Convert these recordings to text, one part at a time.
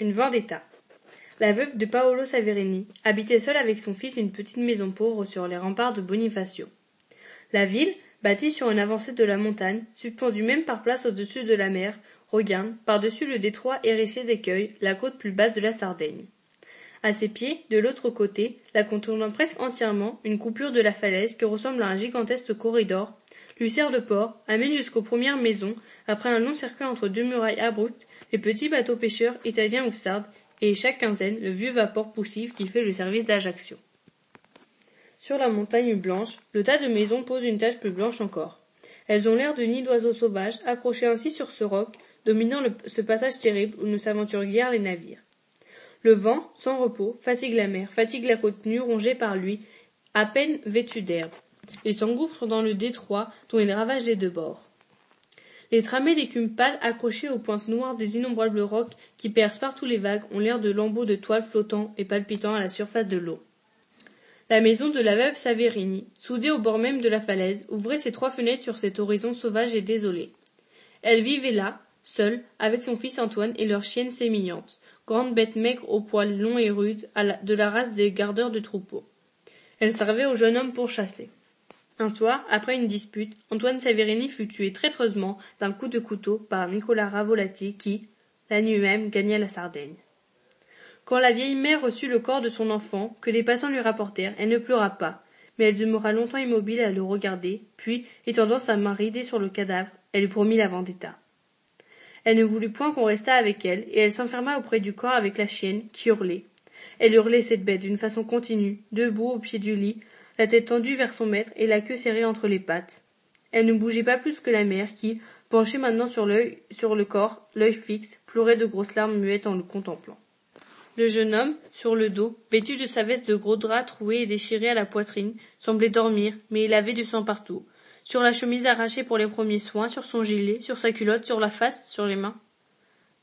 Une vendetta. La veuve de Paolo Saverini habitait seule avec son fils une petite maison pauvre sur les remparts de Bonifacio. La ville, bâtie sur une avancée de la montagne, suspendue même par place au-dessus de la mer, regarde, par-dessus le détroit hérissé d'écueils, la côte plus basse de la Sardaigne. À ses pieds, de l'autre côté, la contournant presque entièrement, une coupure de la falaise qui ressemble à un gigantesque corridor, lui sert de port, amène jusqu'aux premières maisons, après un long circuit entre deux murailles abruptes, les petits bateaux pêcheurs italiens ou sardes, et chaque quinzaine le vieux vapeur poussif qui fait le service d'Ajaccio. Sur la montagne blanche, le tas de maisons pose une tache plus blanche encore. Elles ont l'air de nids d'oiseaux sauvages, accrochés ainsi sur ce roc, dominant ce passage terrible où ne s'aventurent guère les navires. Le vent, sans repos, fatigue la mer, fatigue la côte nue rongée par lui, à peine vêtue d'herbe. Il s'engouffre dans le détroit dont il ravage les deux bords. Les tramées d'écume pâle accrochées aux pointes noires des innombrables rocs qui percent partout les vagues ont l'air de lambeaux de toile flottant et palpitant à la surface de l'eau. La maison de la veuve Saverini, soudée au bord même de la falaise, ouvrait ses trois fenêtres sur cet horizon sauvage et désolé. Elle vivait là, seule, avec son fils Antoine et leur chienne sémillante, grande bête maigre aux poils longs et rudes, de la race des gardeurs de troupeaux. Elle servait au jeune homme pour chasser. Un soir, après une dispute, Antoine Saverini fut tué traîtreusement d'un coup de couteau par Nicolas Ravolati qui, la nuit même, gagna la Sardaigne. Quand la vieille mère reçut le corps de son enfant, que les passants lui rapportèrent, elle ne pleura pas, mais elle demeura longtemps immobile à le regarder, puis, étendant sa main ridée sur le cadavre, elle lui promit la vendetta. Elle ne voulut point qu'on restât avec elle, et elle s'enferma auprès du corps avec la chienne, qui hurlait. Elle hurlait cette bête d'une façon continue, debout au pied du lit, la tête tendue vers son maître et la queue serrée entre les pattes. Elle ne bougeait pas plus que la mère qui, penchée maintenant sur l'œil, sur le corps, l'œil fixe, pleurait de grosses larmes muettes en le contemplant. Le jeune homme, sur le dos, vêtu de sa veste de gros drap troué et déchiré à la poitrine, semblait dormir, mais il avait du sang partout. Sur la chemise arrachée pour les premiers soins, sur son gilet, sur sa culotte, sur la face, sur les mains.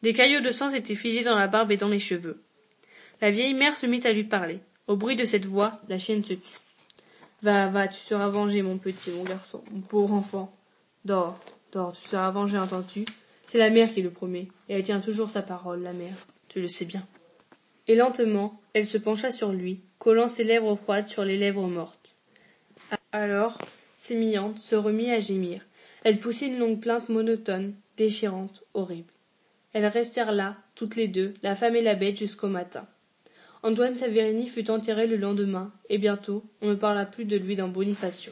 Des caillots de sang étaient figés dans la barbe et dans les cheveux. La vieille mère se mit à lui parler. Au bruit de cette voix, la chienne se tut. Va, va, tu seras vengé, mon petit, mon garçon, mon pauvre enfant. Dors, dors, tu seras vengé, entends-tu? C'est la mère qui le promet, et elle tient toujours sa parole, la mère. Tu le sais bien. Et lentement, elle se pencha sur lui, collant ses lèvres froides sur les lèvres mortes. Alors, sémillante, se remit à gémir. Elle poussait une longue plainte monotone, déchirante, horrible. Elles restèrent là, toutes les deux, la femme et la bête, jusqu'au matin. Antoine Saverini fut enterré le lendemain, et bientôt on ne parla plus de lui dans Bonifacio.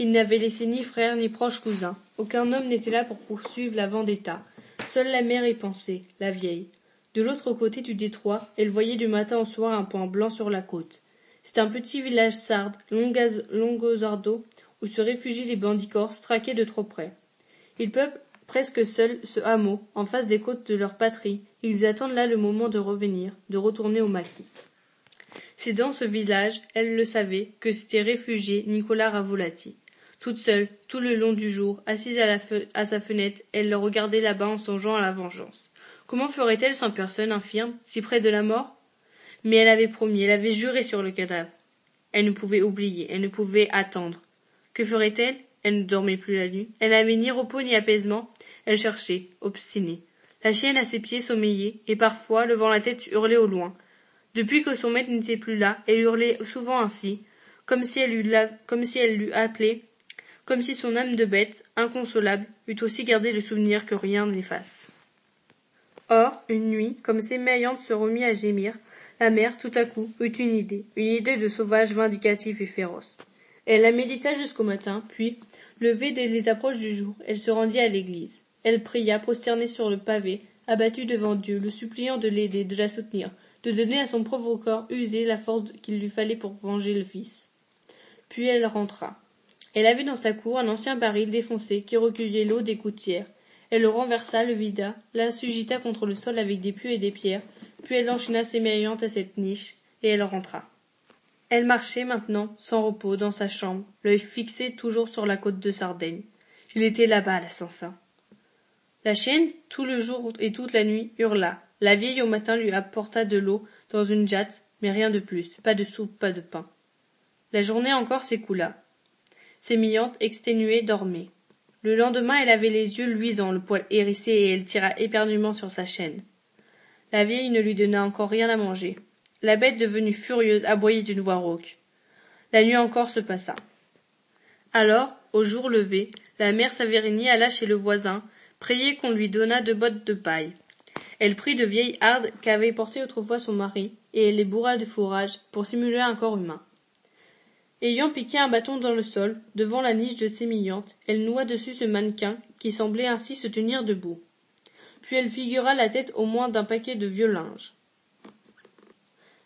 Il n'avait laissé ni frère ni proche cousin. Aucun homme n'était là pour poursuivre la vendetta. Seule la mère y pensait, la vieille. De l'autre côté du détroit, elle voyait du matin au soir un point blanc sur la côte. C'est un petit village sarde, Longozardo, où se réfugient les bandits corses traqués de trop près. Ils peuplent presque seuls ce hameau, en face des côtes de leur patrie, ils attendent là le moment de revenir, de retourner au maquis. C'est dans ce village, elle le savait, que s'était réfugié Nicolas Ravolati. Toute seule, tout le long du jour, assise à, sa fenêtre, elle le regardait là-bas en songeant à la vengeance. Comment ferait-elle sans personne infirme, si près de la mort? Mais elle avait promis, elle avait juré sur le cadavre. Elle ne pouvait oublier, elle ne pouvait attendre. Que ferait-elle? Elle ne dormait plus la nuit. Elle n'avait ni repos ni apaisement. Elle cherchait, obstinée. La chienne à ses pieds sommeillait, et parfois, levant la tête, hurlait au loin. Depuis que son maître n'était plus là, elle hurlait souvent ainsi, comme si elle l'eût appelé, comme si son âme de bête, inconsolable, eût aussi gardé le souvenir que rien n'efface. Or, une nuit, comme s'émaillant se remit à gémir, la mère, tout à coup, eut une idée, une idée de sauvage vindicatif et féroce. Elle la médita jusqu'au matin, puis, levée dès les approches du jour, elle se rendit à l'église. Elle pria, prosternée sur le pavé, abattue devant Dieu, le suppliant de l'aider, de la soutenir, de donner à son pauvre corps usé la force qu'il lui fallait pour venger le fils. Puis elle rentra. Elle avait dans sa cour un ancien baril défoncé qui recueillait l'eau des gouttières. Elle le renversa, le vida, l'assugita contre le sol avec des pieux et des pierres, puis elle enchaîna ses maillantes à cette niche, et elle rentra. Elle marchait maintenant, sans repos, dans sa chambre, l'œil fixé toujours sur la côte de Sardaigne. Il était là-bas, l'assassin. La chienne, tout le jour et toute la nuit, hurla. La vieille au matin lui apporta de l'eau dans une jatte, mais rien de plus, pas de soupe, pas de pain. La journée encore s'écoula. Sémillante, exténuée, dormait. Le lendemain, elle avait les yeux luisants, le poil hérissé, et elle tira éperdument sur sa chaîne. la vieille ne lui donna encore rien à manger la bête devenue furieuse aboyait d'une voix rauque la nuit encore se passa alors au jour levé la mère saverini alla chez le voisin prier qu'on lui donnât deux bottes de paille. Elle prit de vieilles hardes qu'avait portées autrefois son mari et elle les bourra de fourrage pour simuler un corps humain. Ayant piqué un bâton dans le sol devant la niche de sémillante elle noua dessus ce mannequin qui semblait ainsi se tenir debout. Puis elle figura la tête au moins d'un paquet de vieux linge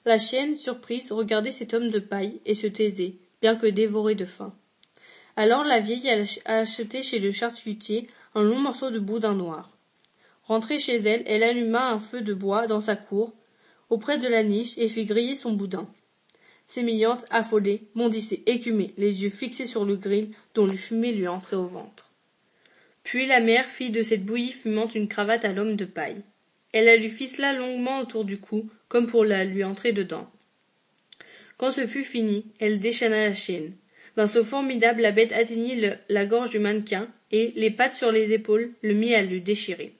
la chienne surprise regardait cet homme de paille et se taisait bien que dévorée de faim. Alors la vieille alla chez le charcutier un long morceau de boudin noir. Rentrée chez elle elle alluma un feu de bois dans sa cour auprès de la niche et fit griller son boudin. Sémillante affolée bondissait écumée les yeux fixés sur le grill dont le fumet lui entrait au ventre. Puis la mère fit de cette bouillie fumante une cravate à l'homme de paille. Elle la lui ficela longuement autour du cou comme pour la lui entrer dedans. Quand ce fut fini elle déchaîna la chienne. D'un saut formidable la bête atteignit la gorge du mannequin et les pattes sur les épaules le mit à le déchirer.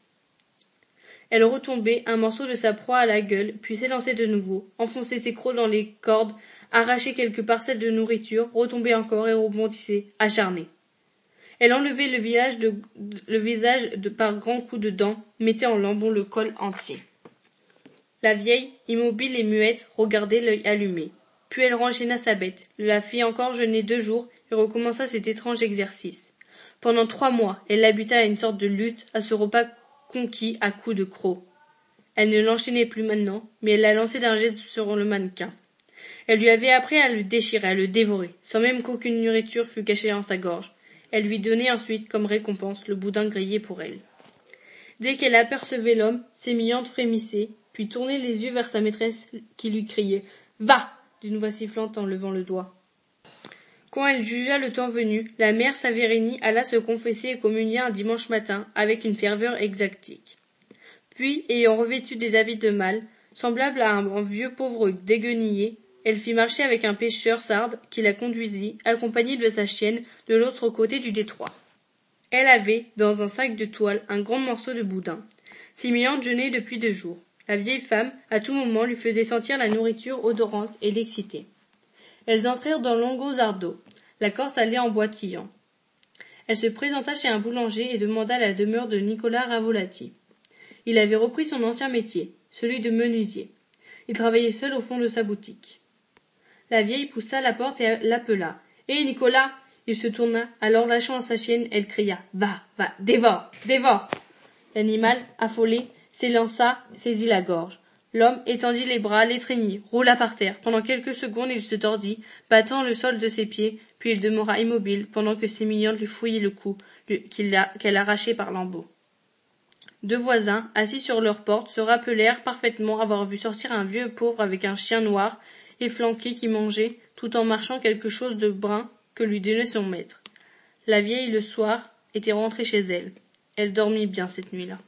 Elle retombait un morceau de sa proie à la gueule puis s'élançait de nouveau enfonçait ses crocs dans les cordes arrachait quelques parcelles de nourriture retombait encore et rebondissait acharnée. Elle enlevait le, visage de par grands coups de dents mettait en lambeaux le col entier. La vieille immobile et muette regardait l'œil allumé. Puis elle renchaîna sa bête la fit encore jeûner deux jours et recommença cet étrange exercice pendant trois mois. Elle l'habita à une sorte de lutte à ce repas conquis à coups de crocs elle ne l'enchaînait plus maintenant mais elle la lançait d'un geste sur le mannequin. Elle lui avait appris à le déchirer à le dévorer sans même qu'aucune nourriture fût cachée dans sa gorge. Elle lui donnait ensuite comme récompense le boudin grillé pour elle. Dès qu'elle apercevait l'homme sémillante frémissait puis tournait les yeux vers sa maîtresse qui lui criait va! d'une voix sifflante en levant le doigt quand elle jugea le temps venu la mère saverini alla se confesser et communier un dimanche matin avec une ferveur exactique. Puis ayant revêtu des habits de mâle semblable à un vieux pauvre déguenillé elle fit marcher avec un pêcheur sarde qui la conduisit accompagnée de sa chienne de l'autre côté du détroit. Elle avait dans un sac de toile un grand morceau de boudin. Sémillante jeûnait depuis deux jours. La vieille femme à tout moment lui faisait sentir la nourriture odorante et l'excitait elles entrèrent dans Longo-Zardo. la corse allait en boitillant. Elle se présenta chez un boulanger et demanda la demeure de nicolas ravolati. Il avait repris son ancien métier celui de menuisier. Il travaillait seul au fond de sa boutique. La vieille poussa la porte et l'appela hé nicolas! Il se tourna. Alors lâchant sa chienne elle cria va va dévore dévore! L'animal affolé s'élança saisit la gorge l'homme étendit les bras l'étreignit roula par terre. Pendant quelques secondes il se tordit battant le sol de ses pieds puis il demeura immobile pendant que sémillante lui fouillait le cou qu'elle arrachait par lambeaux. Deux voisins assis sur leur porte se rappelèrent parfaitement avoir vu sortir un vieux pauvre avec un chien noir efflanqué qui mangeait tout en marchant quelque chose de brun que lui donnait son maître. La vieille le soir était rentrée chez elle. Elle dormit bien cette nuit-là